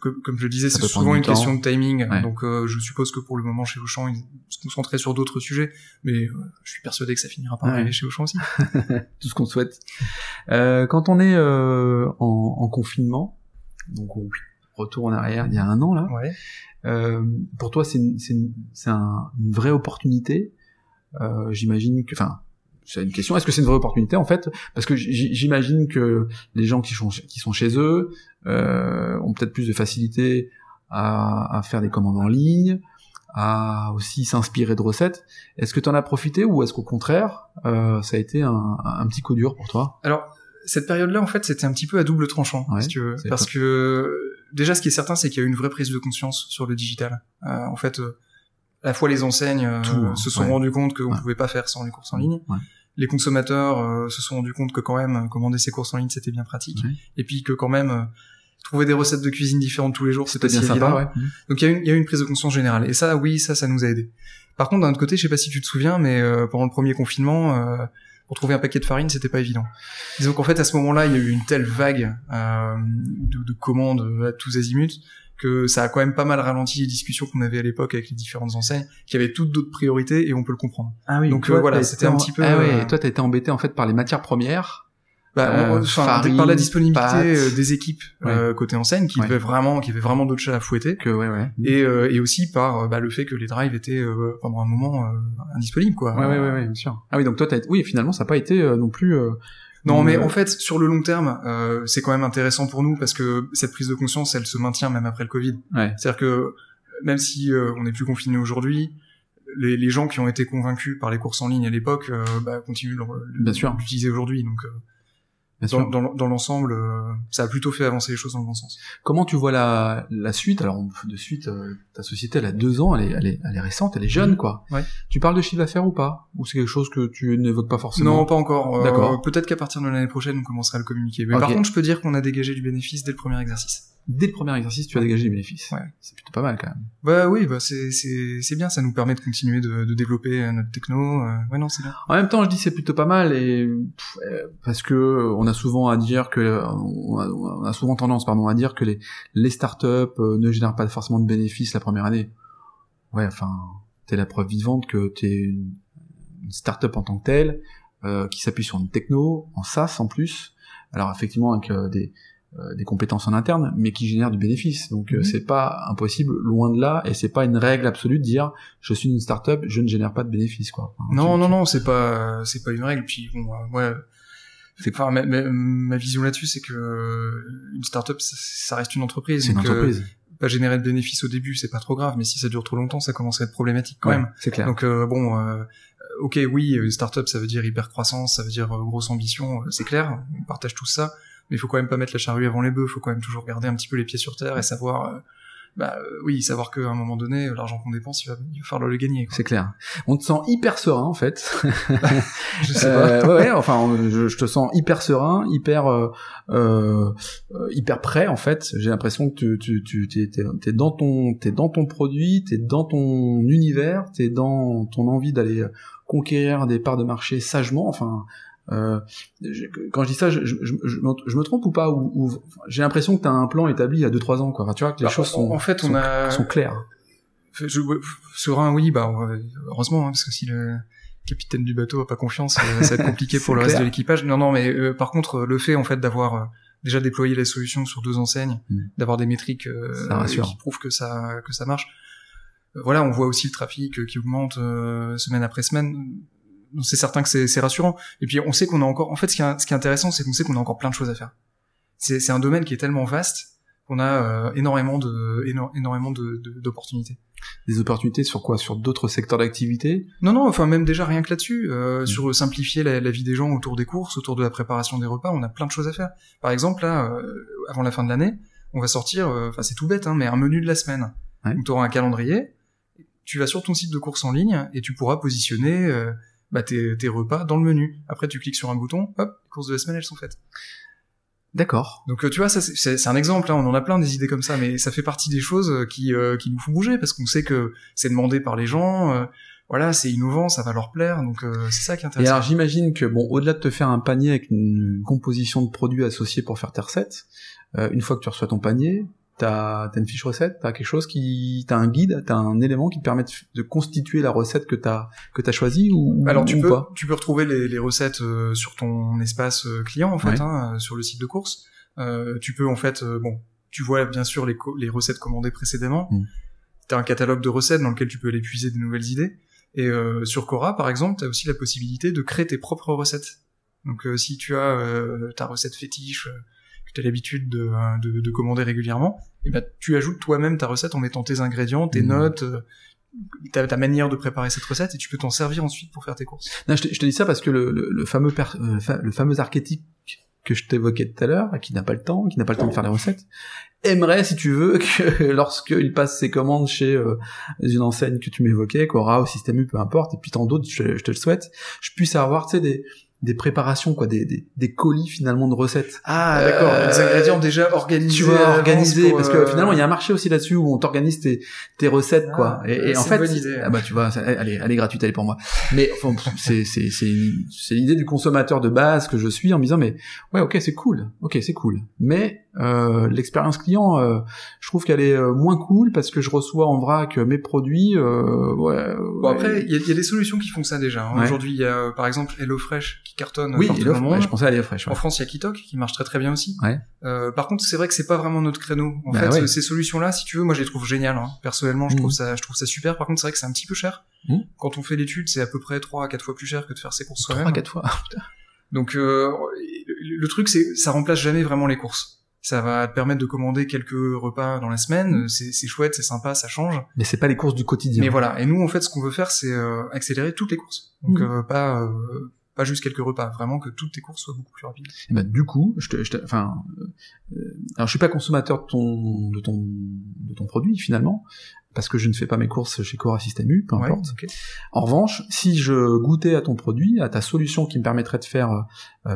comme, comme, je le disais, c'est souvent une question de timing. Donc, euh, je suppose que pour le moment, chez Auchan, ils se concentraient sur d'autres sujets. Mais euh, je suis persuadé que ça finira par arriver chez Auchan aussi. Tout ce qu'on souhaite. quand on est en, en, confinement, donc retour en arrière, il y a un an là. pour toi, c'est une, une, un, une vraie opportunité. J'imagine que, enfin, c'est une question. Est-ce que c'est une vraie opportunité en fait? Parce que j'imagine que les gens qui sont, qui sont chez eux euh, ont peut-être plus de facilité à, à, faire des commandes en ligne, à aussi s'inspirer de recettes. Est-ce que tu en as profité ou est-ce qu'au contraire, euh, ça a été un, un, petit coup dur pour toi? Alors cette période-là, en fait, c'était un petit peu à double tranchant, si tu veux, parce que déjà, ce qui est certain, c'est qu'il y a eu une vraie prise de conscience sur le digital. Euh, en fait, euh, à la fois les enseignes euh, hein. se sont rendus compte qu'on ne pouvait pas faire sans les courses en ligne. Les consommateurs euh, se sont rendus compte que quand même commander ses courses en ligne c'était bien pratique. Et puis que quand même euh, trouver des recettes de cuisine différentes tous les jours c'était bien sympa. Donc il y, a une, a une prise de conscience générale. Et ça, oui, ça, ça nous a aidé. Par contre, d'un autre côté, je sais pas si tu te souviens, mais pendant le premier confinement, pour trouver un paquet de farine, c'était pas évident. Disons qu'en fait, à ce moment-là, il y a eu une telle vague de, de, commandes à tous azimuts que ça a quand même pas mal ralenti les discussions qu'on avait à l'époque avec les différentes enseignes, qui avaient toutes d'autres priorités et on peut le comprendre. Ah oui. Donc euh, voilà, c'était un petit peu. Ah oui. Et toi, t'as été embêté en fait par les matières premières. Bah, euh, par la disponibilité euh, des équipes côté enseigne qui avaient vraiment, qui avaient vraiment d'autres chats à fouetter. Que ouais, ouais. Et, et aussi par bah, le fait que les drives étaient pendant un moment indisponibles, quoi. Ouais, ouais, ouais, bien sûr. Ah oui, donc toi, t'as, oui, finalement, ça n'a pas été non plus non, mais en fait, sur le long terme, euh, c'est quand même intéressant pour nous parce que cette prise de conscience, elle se maintient même après le Covid. C'est-à-dire que même si euh, on n'est plus confiné aujourd'hui, les, les, gens qui ont été convaincus par les courses en ligne à l'époque euh, bah, continuent de l'utiliser aujourd'hui. Donc, euh, dans, dans, dans l'ensemble, euh, ça a plutôt fait avancer les choses dans le bon sens. Comment tu vois la, la suite? Alors de suite, euh, ta société elle a deux ans, elle est, elle est, elle est récente, elle est jeune, quoi. Ouais. Tu parles de chiffre d'affaires ou pas? Ou c'est quelque chose que tu n'évoques pas forcément? Non, pas encore. Euh, D'accord. Peut-être qu'à partir de l'année prochaine, on commencera à le communiquer. Mais par contre, je peux dire qu'on a dégagé du bénéfice dès le premier exercice dès le premier exercice, tu as dégagé des bénéfices. Ouais. C'est plutôt pas mal quand même. Bah oui, bah c'est c'est c'est bien, ça nous permet de continuer de, de développer euh, notre techno. Euh, ouais non, c'est bien. En même temps, je dis c'est plutôt pas mal et euh, parce que on a souvent à dire que on a, on a souvent tendance pardon à dire que les les startups ne génèrent pas forcément de bénéfices la première année. Ouais, enfin, t'es la preuve vivante que t'es une, une startup en tant que telle euh, qui s'appuie sur une techno en SaaS en plus. Alors effectivement avec euh, des compétences en interne, mais qui génèrent du bénéfice. Donc euh, mhm. c'est pas impossible, loin de là, et c'est pas une règle absolue de dire je suis une startup, je ne génère pas de bénéfices quoi. non non non, c'est pas c'est pas une règle. Puis bon, ouais, c'est enfin ma, ma, vision là-dessus, c'est que une startup ça, ça reste une entreprise. C'est une entreprise. pas générer de bénéfices au début, c'est pas trop grave, mais si ça dure trop longtemps, ça commence à être problématique quand même. C'est clair. Donc bon. Ok, oui, une startup, ça veut dire hyper croissance, ça veut dire grosse ambition, c'est clair, on partage tout ça mais il faut quand même pas mettre la charrue avant les bœufs, il faut quand même toujours garder un petit peu les pieds sur terre et savoir euh, bah euh, oui, savoir qu'à un moment donné, l'argent qu'on dépense, il va, il va falloir le gagner. C'est clair. On te sent hyper serein en fait. je sais pas. Euh, ouais, enfin, je, te sens hyper serein, hyper, euh, hyper prêt en fait. J'ai l'impression que tu, tu, tu t'es, dans ton, t'es dans ton produit, t'es dans ton univers, t'es dans ton envie d'aller conquérir des parts de marché sagement. Enfin, euh, quand je dis ça, je, je, je, je me trompe ou pas ou, j'ai l'impression que tu as un plan établi il y a 2-3 ans, quoi. tu vois que les bah, choses sont, en fait, on a... sont claires. je, serein, oui, bah heureusement, hein, parce que si le capitaine du bateau a pas confiance, euh, ça va être compliqué pour le reste de l'équipage. Non, non, mais euh, par contre, le fait en fait d'avoir euh, déjà déployé la solution sur deux enseignes, mm. d'avoir des métriques qui prouvent que ça que ça marche. voilà, on voit aussi le trafic qui augmente semaine après semaine. C'est certain que c'est rassurant. Et puis on sait qu'on a encore. En fait, ce qui est, ce qui est intéressant, c'est qu'on sait qu'on a encore plein de choses à faire. C'est un domaine qui est tellement vaste qu'on a énormément de énormément d'opportunités. Des opportunités sur quoi? Sur d'autres secteurs d'activité? Non, non, enfin même déjà rien que là-dessus, euh, mm. sur simplifier la, la, vie des gens autour des courses, autour de la préparation des repas, on a plein de choses à faire. Par exemple, là, euh, avant la fin de l'année, on va sortir, euh, enfin c'est tout bête, hein, mais un menu de la semaine. Ouais. Donc tu auras un calendrier, tu vas sur ton site de course en ligne et tu pourras positionner euh, bah, tes, tes, repas dans le menu. Après tu cliques sur un bouton, hop, les courses de la semaine elles sont faites. D'accord. Donc euh, tu vois, ça c'est un exemple. Hein, on en a plein des idées comme ça, mais ça fait partie des choses euh, qui euh, qui nous font bouger parce qu'on sait que c'est demandé par les gens. voilà, c'est innovant, ça va leur plaire. Donc c'est ça qui est intéressant. Et alors j'imagine que bon, au-delà de te faire un panier avec une composition de produits associés pour faire tes recettes, une fois que tu reçois ton panier, t'as as une fiche recette, t'as quelque chose qui, t'as un guide, t'as un élément qui te permet de, constituer la recette que t'as que t'as choisi ou alors tu peux pas? tu peux retrouver les, les recettes euh, sur ton espace euh, client en fait, hein, euh, sur le site de course. Euh, tu peux en fait, bon, tu vois bien sûr les, les recettes commandées précédemment. Mm. T'as un catalogue de recettes dans lequel tu peux aller puiser des nouvelles idées. Et euh, sur Cora, par exemple, t'as aussi la possibilité de créer tes propres recettes. Donc si tu as ta recette fétiche tu as l'habitude de, de, de, commander régulièrement, et ben tu ajoutes toi-même ta recette en mettant tes ingrédients, tes mmh. notes, euh, ta, ta, manière de préparer cette recette et tu peux t'en servir ensuite pour faire tes courses. Non, je, te, je te dis ça parce que le, le, fameux euh, le fameux archétype que je t'évoquais tout à l'heure, qui n'a pas le temps, qui n'a pas le temps de faire les recettes, aimerait, si tu veux, que lorsqu'il passe ses commandes chez euh, une enseigne que tu m'évoquais, Cora ou Système U, peu importe, et puis tant d'autres, je, je, te le souhaite, je puisse avoir, tu sais, des, des préparations quoi des, des, des, colis finalement de recettes. Ah d'accord. Euh, des ingrédients déjà organisés tu vois organisés parce que euh, finalement il y a un marché aussi là-dessus où on t'organise tes, tes recettes quoi. Ah, et, et en fait bonne idée. ah bah tu vois elle est, elle est gratuite elle est pour moi. Mais enfin, c'est c'est c'est l'idée du consommateur de base que je suis en me disant mais ouais ok c'est cool. Ok c'est cool. Mais euh, l'expérience client, euh, je trouve qu'elle est euh, moins cool parce que je reçois en vrac mes produits. ouais, bon après, il y, y, a des solutions qui font ça déjà. Hein. Aujourd'hui, il y a par exemple HelloFresh qui cartonne oui, Hello, monde. je pensais à HelloFresh. En France, il y a Kitok qui marche très très bien aussi. Ouais. par contre, c'est vrai que c'est pas vraiment notre créneau. En bah fait, ces solutions-là, si tu veux, moi je les trouve géniales. Hein. Personnellement, je trouve mmh. ça, je trouve ça super. Par contre, c'est vrai que c'est un petit peu cher. Mmh. Quand on fait l'étude, c'est à peu près 3 à 4 fois plus cher que de faire ses courses soi-même. 3 à 4 fois. Donc euh, le truc, c'est ça remplace jamais vraiment les courses ça va te permettre de commander quelques repas dans la semaine, mmh. c'est chouette, c'est sympa, ça change. Mais c'est pas les courses du quotidien. Mais voilà, et nous en fait ce qu'on veut faire c'est euh, accélérer toutes les courses. Donc mmh. euh, pas euh, pas juste quelques repas, vraiment que toutes tes courses soient beaucoup plus rapides. Et bah du coup, je te, je te enfin, alors je suis pas consommateur de ton de ton de ton produit finalement, parce que je ne fais pas mes courses chez Cora System U, peu importe. En revanche, si je goûtais à ton produit, à ta solution qui me permettrait de faire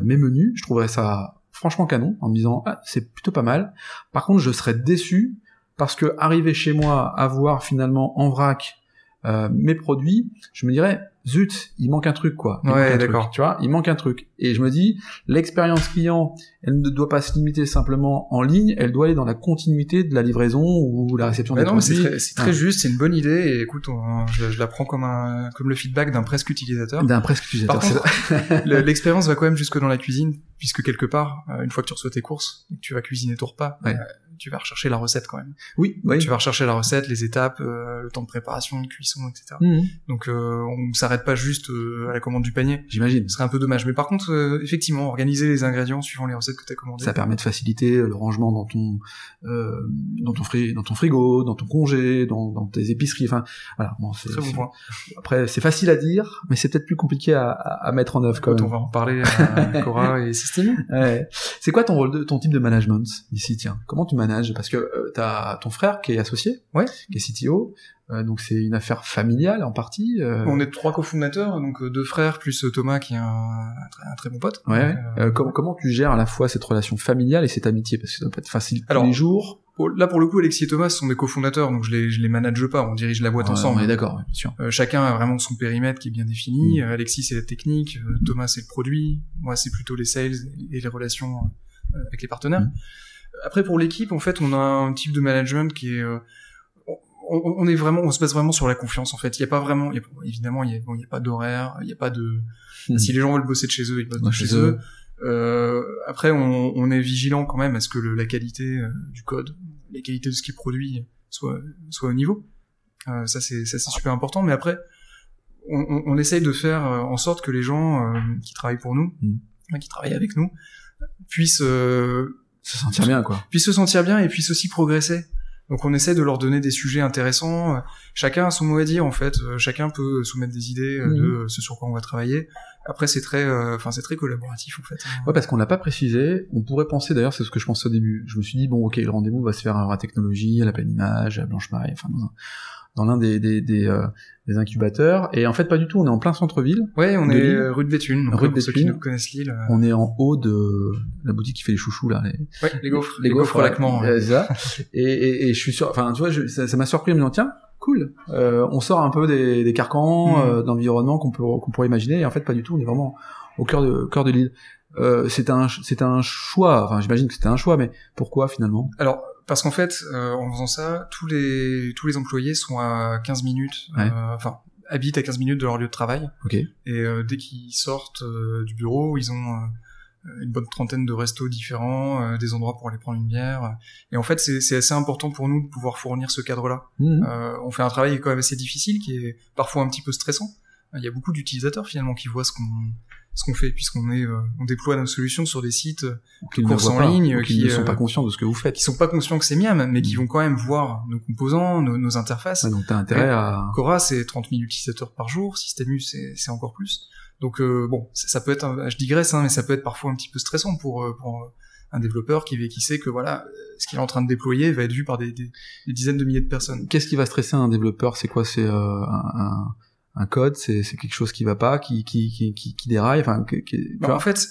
mes menus, je trouverais ça franchement canon, en me disant ah, c'est plutôt pas mal. Par contre, je serais déçu parce que arriver chez moi à voir finalement en vrac euh, mes produits, je me dirais zut, il manque un truc quoi. ouais, d'accord. Tu vois, il manque un truc. Et je me dis, l'expérience client, elle ne doit pas se limiter simplement en ligne, elle doit aller dans la continuité de la livraison ou la réception des non. C'est très, très juste, c'est une bonne idée. Et écoute, je, je, la prends comme un comme le feedback d'un presque utilisateur. D'un presque utilisateur. l'expérience va quand même jusque dans la cuisine, puisque quelque part, euh, une fois que tu reçois tes courses et que tu vas cuisiner ton repas, ouais. Euh, tu vas rechercher la recette quand même. Oui, oui. Tu vas rechercher la recette, les étapes, euh, le temps de préparation, de cuisson, etc. Mmh. Donc euh, on s'arrête pas juste euh, à la commande du panier. J'imagine. Ce serait un peu dommage. Mais par contre, euh, effectivement, organiser les ingrédients suivant les recettes que tu as commandées. Ça permet de faciliter le rangement dans ton dans ton frigo, dans ton frigo, dans ton congé, dans, dans tes épiceries. Enfin, voilà. Bon, c'est, Très bon point. Après, c'est facile à dire, mais c'est peut-être plus compliqué à, à, mettre en œuvre. Quand on va en parler à Cora et Système. Ouais. C'est quoi ton rôle, de, ton type de management ici Tiens, comment tu manages Parce que euh, t'as ton frère qui est associé, ouais. qui est CTO. Euh, donc c'est une affaire familiale en partie. Euh. On est trois cofondateurs, donc deux frères plus Thomas qui est un, très, bon pote. Ouais. comment, comment tu gères à la fois cette relation familiale et cette amitié? Parce que ça doit pas être facile tous les jours. Là pour le coup, Alexis et Thomas sont des cofondateurs, donc je les je les manage pas, on dirige la boîte ensemble. On est d'accord, bien sûr. chacun a vraiment son périmètre qui est bien défini. Mm. Alexis c'est la technique, Thomas c'est le produit, moi c'est plutôt les sales et les relations avec les partenaires. Mm. Après, pour l'équipe, en fait, on a un type de management qui est... Euh, on, est vraiment, on se base vraiment sur la confiance en fait. Il y a pas vraiment, il y a, évidemment, il y a, bon, pas d'horaire, il y a pas de. Mhm. Si les gens veulent bosser de chez eux, ils bossent de chez, eux. Euh, après, on, on est vigilant quand même à ce que le- la qualité euh, du code, la qualité de ce qui est produit soit soit au niveau. Euh, ça c'est ça c'est super important. Mais après, on, on, on essaye de faire en sorte que les gens qui travaillent pour nous, Mhm. enfin, qui travaillent avec nous, puissent Se sentir bien, quoi. puissent se sentir bien et puissent aussi progresser. Donc on essaie de leur donner des sujets intéressants. Chacun a son mot à dire en fait. Euh, Chacun peut soumettre des idées euh, Mhm. de euh, ce sur quoi on va travailler. Après c'est très, euh, enfin c'est très collaboratif en fait. Ouais, parce qu'on l'a pas précisé. On pourrait penser, d'ailleurs, c'est ce que je pensais au début. Je me suis dit, bon, ok, le rendez-vous va se faire à la technologie, à la pleine image, à enfin, dans un- dans l'un des, des, des, euh, des incubateurs. Et en fait, pas du tout. On est en plein centre-ville. Ouais, on est Lille. rue de Béthune. Rue de pour ceux qui Béthune. nous connaissent Lille. euh, On est en haut de la boutique qui fait les chouchous, là. Les, Ouais, les gaufres. les gaufres, au ouais, ça. Et, et, et je suis sûr, enfin, tu vois, je- ça m'a surpris en me disant, tiens, cool. Euh, on sort un peu des, des carcans euh, d'environnement qu'on peut qu'on pourrait imaginer. Et en fait, pas du tout. On est vraiment au cœur de cœur de l'île. Euh, c'est un c'est un choix. Enfin, j'imagine que c'était un choix, mais pourquoi finalement? Alors parce qu'en fait, euh, en faisant ça, tous les tous les employés sont à 15 minutes, Ouais. euh, enfin habitent à 15 minutes de leur lieu de travail. Et euh, dès qu'ils sortent du bureau, ils ont une bonne trentaine de restos différents, euh, des endroits pour aller prendre une bière. Et en fait, c'est assez important pour nous de pouvoir fournir ce cadre-là. Euh, on fait un travail qui est quand même assez difficile, qui est parfois un petit peu stressant. Il y a beaucoup d'utilisateurs finalement qui voient ce qu'on ce qu'on fait puisqu'on est euh, on déploie nos solutions sur des sites euh, ne voient en pas, ligne, qui, ne sont euh, pas conscients de ce que vous faites. qui sont pas conscients que c'est miam mais qui Mm. vont quand même voir nos composants, nos, nos interfaces. Ouais, donc t'as intérêt à. Cora c'est 30 000 utilisateurs par jour, Systemus c'est encore plus. Donc euh, bon, ça, ça peut être, un- je digresse, hein, mais ça peut être parfois un petit peu stressant pour, euh, pour un développeur qui, qui sait que voilà, ce qu'il est en train de déployer va être vu par des, des, des dizaines de milliers de personnes. Qu'est-ce qui va stresser un développeur? C'est quoi? C'est euh, un, un, code C'est c'est quelque chose qui va pas, qui qui qui qui, qui déraille. Enfin, tu Bah, en fait,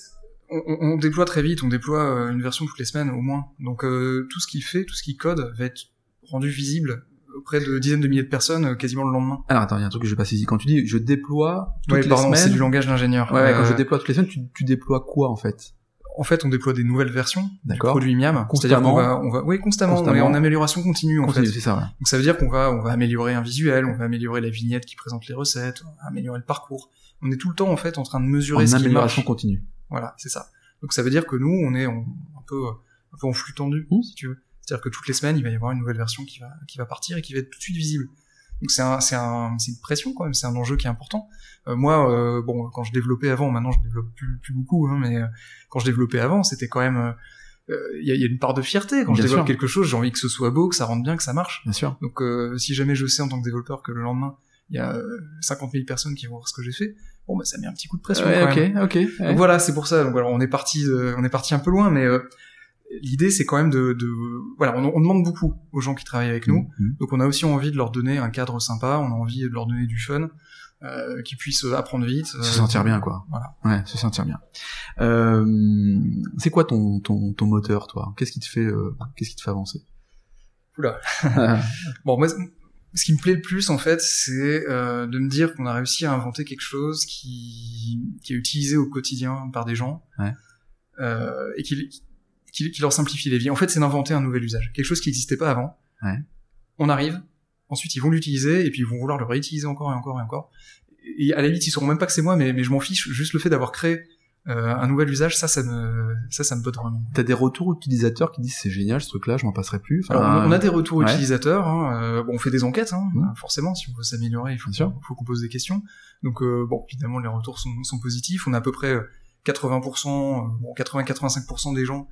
on, déploie très vite, on déploie euh, une version toutes les semaines au moins. Donc euh, tout ce qu'il fait, tout ce qu'il code va être rendu visible auprès de dizaines de milliers de personnes euh, quasiment le lendemain. Alors attends, il y a un truc que j'ai pas saisi. Quand tu dis je déploie toutes Ouais, les pardon, c'est semaines, du langage d'ingénieur. ouais, quand Euh, je déploie toutes les semaines, tu, tu déploies quoi en fait? En fait, on déploie des nouvelles versions du produit Miam. C'est-à-dire Constamment. qu'on va, on va, oui, constamment, on est en amélioration continue en Continue, fait. ça. Ouais. Donc ça veut dire qu'on va, on va améliorer un visuel, on va améliorer la vignette qui présente les recettes, on va améliorer le parcours. On est tout le temps en fait en train de mesurer En ce qui amélioration marche. continue. Voilà, c'est ça. Donc ça veut dire que nous, on est en- un peu, un peu en flux tendu, Mmh. si tu veux. C'est-à-dire que toutes les semaines, il va y avoir une nouvelle version qui va, qui va partir et qui va être tout de suite visible. Donc c'est un, c'est un, c'est une pression quand même, c'est un enjeu qui est important. Euh, moi, euh, bon, quand je développais avant, maintenant je développe plus, plus beaucoup, hein, mais euh, quand je développais avant, c'était quand même, euh, il y, y a une part de fierté quand Bien je développe sûr. quelque chose, j'ai envie que ce soit beau, que ça rentre bien, que ça marche. Bien sûr. Donc euh, si jamais je sais en tant que développeur que le lendemain il y a euh, 50 000 personnes qui vont voir ce que j'ai fait, bon bah ça met un petit coup de pression. Ouais, quand même. ok, ok. ouais. Donc voilà, c'est pour ça. Donc alors on est parti, euh, on est parti un peu loin, mais euh, l'idée c'est quand même de, de voilà, on, on demande beaucoup aux gens qui travaillent avec nous. Mhm. Donc on a aussi envie de leur donner un cadre sympa, on a envie de leur donner du fun, euh, qu'ils puissent apprendre vite. Se euh, sentir bien, quoi. Voilà. Ouais, se sentir bien. Euh, c'est quoi ton, ton, ton moteur, toi? Qu'est-ce qui te fait, euh, qu'est-ce qui te fait avancer? Oula. Bon, moi, ce qui me plaît le plus, en fait, c'est euh, de me dire qu'on a réussi à inventer quelque chose qui, qui est utilisé au quotidien par des gens Ouais. euh, et qui, qui, qui leur simplifie les vies. En fait, c'est d'inventer un nouvel usage, quelque chose qui n'existait pas avant. Ouais. On arrive, ensuite ils vont l'utiliser et puis ils vont vouloir le réutiliser encore et encore et encore. Et à la limite, ils sauront même pas que c'est moi, mais, mais je m'en fiche. Juste le fait d'avoir créé euh, un nouvel usage, ça, ça me, ça, ça me botte vraiment. T'as des retours utilisateurs qui disent c'est génial ce truc-là, je m'en passerai plus. Enfin, Alors, on, on a des retours ouais. utilisateurs. Hein, euh, bon, on fait des enquêtes, hein, Mhm. forcément. Si on veut s'améliorer, il faut, qu'on pose des questions. Donc, euh, bon, évidemment, les retours sont, sont positifs. On a à peu près euh, 80%, euh, bon, 80-85% des gens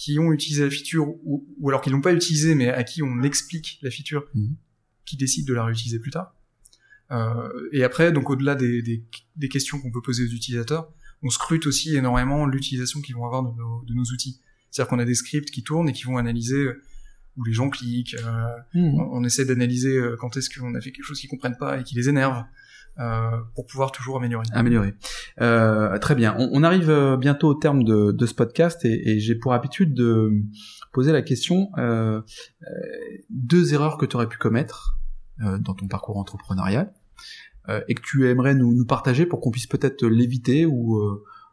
qui ont utilisé la feature ou, ou alors qui l'ont pas utilisée, mais à qui on explique la feature, Mhm. qui décident de la réutiliser plus tard. Euh, et après, donc au-delà des, des, des questions qu'on peut poser aux utilisateurs, on scrute aussi énormément l'utilisation qu'ils vont avoir de nos, de nos outils. C'est-à-dire qu'on a des scripts qui tournent et qui vont analyser euh, où les gens cliquent. euh, Mhm. on, on essaie d'analyser quand est-ce qu'on a fait quelque chose qu'ils comprennent pas et qui les énerve euh, pour pouvoir toujours améliorer. Améliorer. Euh, très bien. On, on arrive euh, bientôt au terme de, de ce podcast et, et j'ai pour habitude de poser la question euh, deux erreurs que tu aurais pu commettre dans ton parcours entrepreneurial et que tu aimerais nous, nous partager pour qu'on puisse peut-être l'éviter ou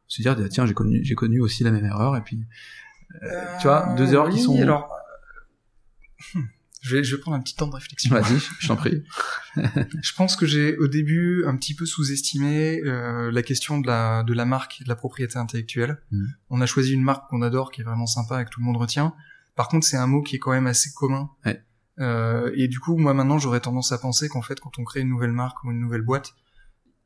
se dire tiens j'ai connu j'ai connu aussi la même erreur et puis tu vois deux erreurs qui sont alors, hmm. Je vais, je vais prendre un petit temps de réflexion. Vas-y, je t'en prie. je pense que j'ai au début un petit peu sous-estimé euh, la question de la de la marque, et de la propriété intellectuelle. Mm. On a choisi une marque qu'on adore, qui est vraiment sympa et que tout le monde retient. Par contre, c'est un mot qui est quand même assez commun. Ouais. Euh, et du coup, moi maintenant, j'aurais tendance à penser qu'en fait, quand on crée une nouvelle marque ou une nouvelle boîte,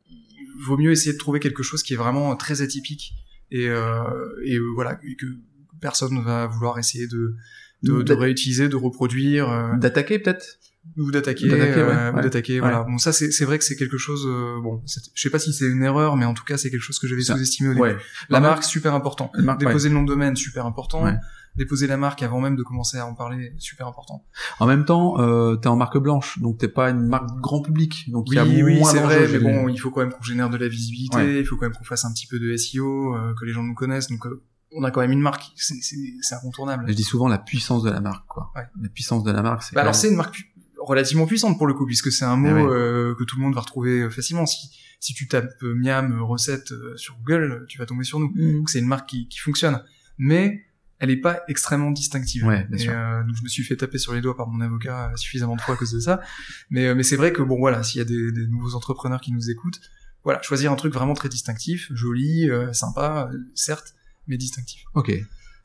il vaut mieux essayer de trouver quelque chose qui est vraiment très atypique et, euh, et voilà et que personne ne va vouloir essayer de de, de réutiliser, de reproduire. euh, D'attaquer peut-être? ou d'attaquer D'attaquer, ouais, euh, ouais. d'attaquer Ouais. voilà. Bon ça c'est c'est vrai que c'est quelque chose euh, bon je sais pas si c'est une erreur mais en tout cas c'est quelque chose que j'avais sous-estimé au début. Ouais. la marque super important. Marque, déposer le nom de domaine super important. Déposer la marque avant même de commencer à en parler super important. En même temps, euh, t'es en marque blanche, donc t'es pas une marque grand public, donc il oui y a oui moins c'est vrai mais bon il faut quand même qu'on génère de la visibilité il faut quand même qu'on fasse un petit peu de SEO euh, que les gens nous connaissent donc euh, on a quand même une marque c'est incontournable Je dis souvent la puissance de la marque, quoi. Ouais. La puissance de la marque, c'est. Bah alors c'est une marque pu- relativement puissante pour le coup puisque c'est un mot Eh oui. euh, que tout le monde va retrouver euh, facilement. Si si tu tapes euh, Miam euh, recette sur Google, tu vas tomber sur nous. même- Donc c'est une marque qui, qui fonctionne, mais elle est pas extrêmement distinctive. Ouais, bien Et, sûr. euh, donc je me suis fait taper sur les doigts par mon avocat suffisamment de fois à cause de ça. Mais mais c'est vrai que bon voilà, s'il y a des, des nouveaux entrepreneurs qui nous écoutent, voilà, choisir un truc vraiment très distinctif, joli, euh, sympa, certes, mais distinctif. Ok.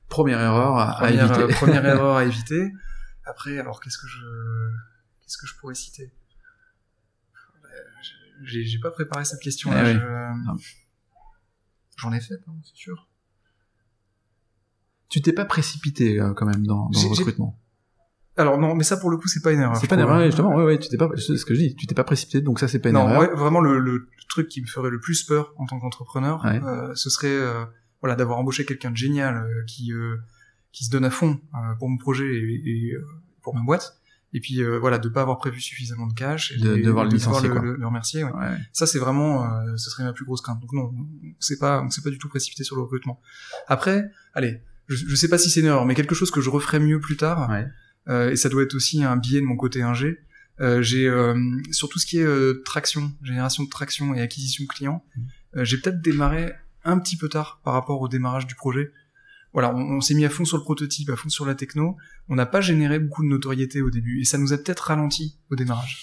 Première erreur à, éviter. euh, première erreur à éviter. Après, alors qu'est-ce que je, qu'est-ce que je pourrais citer? Euh, J'ai j'ai pas préparé cette question-là. Eh oui. je- J'en ai fait, hein, c'est sûr. Tu t'es pas précipité euh, quand même dans, le recrutement. Alors non, mais ça pour le coup c'est pas une erreur. C'est pas une erreur, justement. Ouais, ouais, tu t'es pas. C'est ce que je dis. Tu t'es pas précipité, donc ça c'est pas une Non, erreur. ouais, vraiment le, le truc qui me ferait le plus peur en tant qu'entrepreneur, Ouais. euh, ce serait euh, voilà d'avoir embauché quelqu'un de génial euh, qui euh, qui se donne à fond euh, pour mon projet et, et, pour ma boîte. Et puis euh, voilà, de pas avoir prévu suffisamment de cash et De- de devoir le le remercier. ouais. Ouais. Ça, c'est vraiment, euh, ce serait ma plus grosse crainte. Donc non, on s'est pas, on s'est pas du tout précipité sur le recrutement. Après, allez, je, je sais pas si c'est une erreur, mais quelque chose que je referai mieux plus tard. Ouais. euh, et ça doit être aussi un biais de mon côté ingé. J'ai sur tout ce qui est traction, génération de traction et acquisition client, euh, j'ai peut-être démarré un petit peu tard par rapport au démarrage du projet. Voilà, on, on s'est mis à fond sur le prototype, à fond sur la techno. On n'a pas généré beaucoup de notoriété au début, et ça nous a peut-être ralenti au démarrage.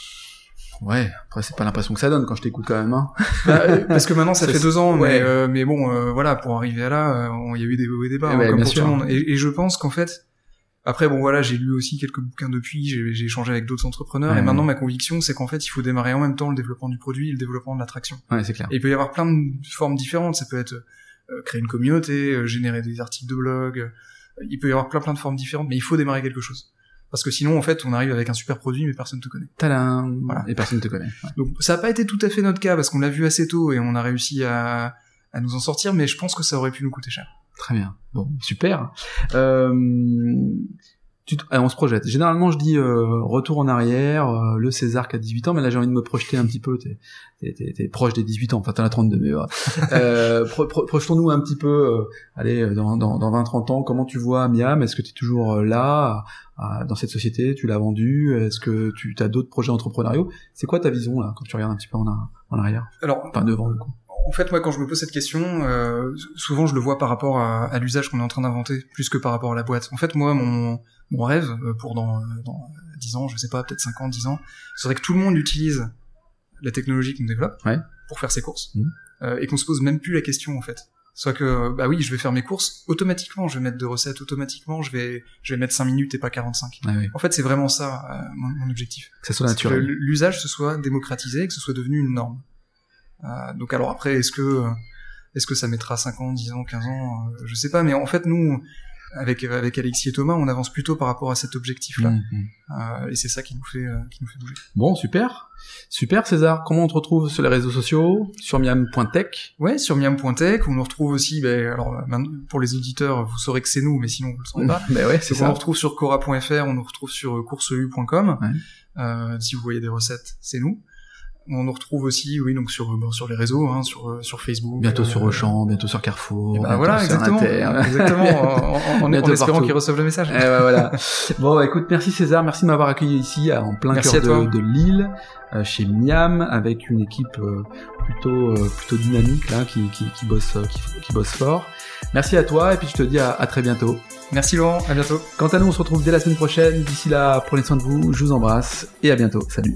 Ouais. Après, c'est pas l'impression que ça donne quand je t'écoute quand même. Hein. Bah, euh, parce que maintenant ça fait deux ans, ouais. mais euh, mais bon, euh, voilà, pour arriver à là, euh, il y a eu des hauts et des bas, ouais, comme bien pour sûr. tout le monde. Et, et je pense qu'en fait, après bon voilà, j'ai lu aussi quelques bouquins depuis, j'ai j'ai échangé avec d'autres entrepreneurs, et maintenant ma conviction c'est qu'en fait il faut démarrer en même temps le développement du produit et le développement de l'attraction. Ouais, c'est clair. Et il peut y avoir plein de formes différentes. Ça peut être euh, créer une communauté, euh, générer des articles de blog. euh, il peut y avoir plein plein de formes différentes, mais il faut démarrer quelque chose. Parce que sinon, en fait, on arrive avec un super produit, mais personne te connaît. Tadam. Voilà. Et personne te connaît. Ouais. Donc, ça n'a pas été tout à fait notre cas, parce qu'on l'a vu assez tôt et on a réussi à, à nous en sortir, mais je pense que ça aurait pu nous coûter cher. Très bien. Bon, super. Euh, tu allez, on se projette. Généralement, je dis euh, retour en arrière, euh, le César qui a 18 ans, mais là j'ai envie de me projeter un petit peu. T'es, t'es, t'es- t'es proche des 18 ans, enfin t'en as 32, mais euh, euh, pro- pro- projetons-nous un petit peu. euh, allez, euh, dans, dans, dans 20-30 ans, comment tu vois Miam? Est-ce que tu es toujours euh, là, dans cette société? Tu l'as vendu Est-ce que tu as d'autres projets entrepreneuriaux? C'est quoi ta vision là, quand tu regardes un petit peu en, arrière? Alors, Enfin, devant du coup. En fait, moi, quand je me pose cette question, euh, souvent je le vois par rapport à, à l'usage qu'on est en train d'inventer, plus que par rapport à la boîte. En fait, moi, mon, mon rêve euh, pour dans, dans 10 ans, je sais pas, peut-être 5 ans, 10 ans, ce serait que tout le monde utilise la technologie qu'on développe Ouais. pour faire ses courses Mhm. euh, et qu'on se pose même plus la question en fait. Soit que bah oui, je vais faire mes courses automatiquement, je vais mettre de recettes automatiquement, je vais je vais mettre 5 minutes et pas 45. Ouais, ouais. En fait, c'est vraiment ça euh, mon, mon objectif. Que ça soit naturel. l'usage se soit démocratisé, que ce soit devenu une norme. Euh, donc alors après, est-ce que euh, est-ce que ça mettra 5 ans, 10 ans, 15 ans euh, Je sais pas, mais en fait nous, avec avec Alexis et Thomas, on avance plutôt par rapport à cet objectif-là, mhm. Euh, et c'est ça qui nous fait euh, qui nous fait bouger. Bon, super. Super, César. Comment on te retrouve sur les réseaux sociaux? Sur miam.tech Ouais, sur miam.tech, on nous retrouve aussi. Ben alors pour les auditeurs, vous saurez que c'est nous, mais sinon vous le saurez pas. Ben ouais, c'est Donc, on nous ça. retrouve sur cora.fr, on nous retrouve sur courseu.com. Ouais. Euh, si vous voyez des recettes, c'est nous. On nous retrouve aussi, oui, donc sur bon, sur les réseaux, hein, sur sur Facebook. Bientôt euh, sur Auchan, bientôt sur Carrefour. et bah bientôt voilà, sur exactement. Inter. exactement. En, en- en espérant qu'ils reçoivent le message. Eh ben, voilà. Bon, bah, écoute, merci César, merci de m'avoir accueilli ici, en plein Merci cœur de, de Lille, euh, chez Miam, avec une équipe euh, plutôt euh, plutôt dynamique là, qui, qui, qui bosse euh, qui, qui bosse fort. Merci à toi, et puis je te dis à, à très bientôt. Merci Laurent, à bientôt. Quant à nous, on se retrouve dès la semaine prochaine. D'ici là, prenez soin de vous, je vous embrasse, et à bientôt. Salut.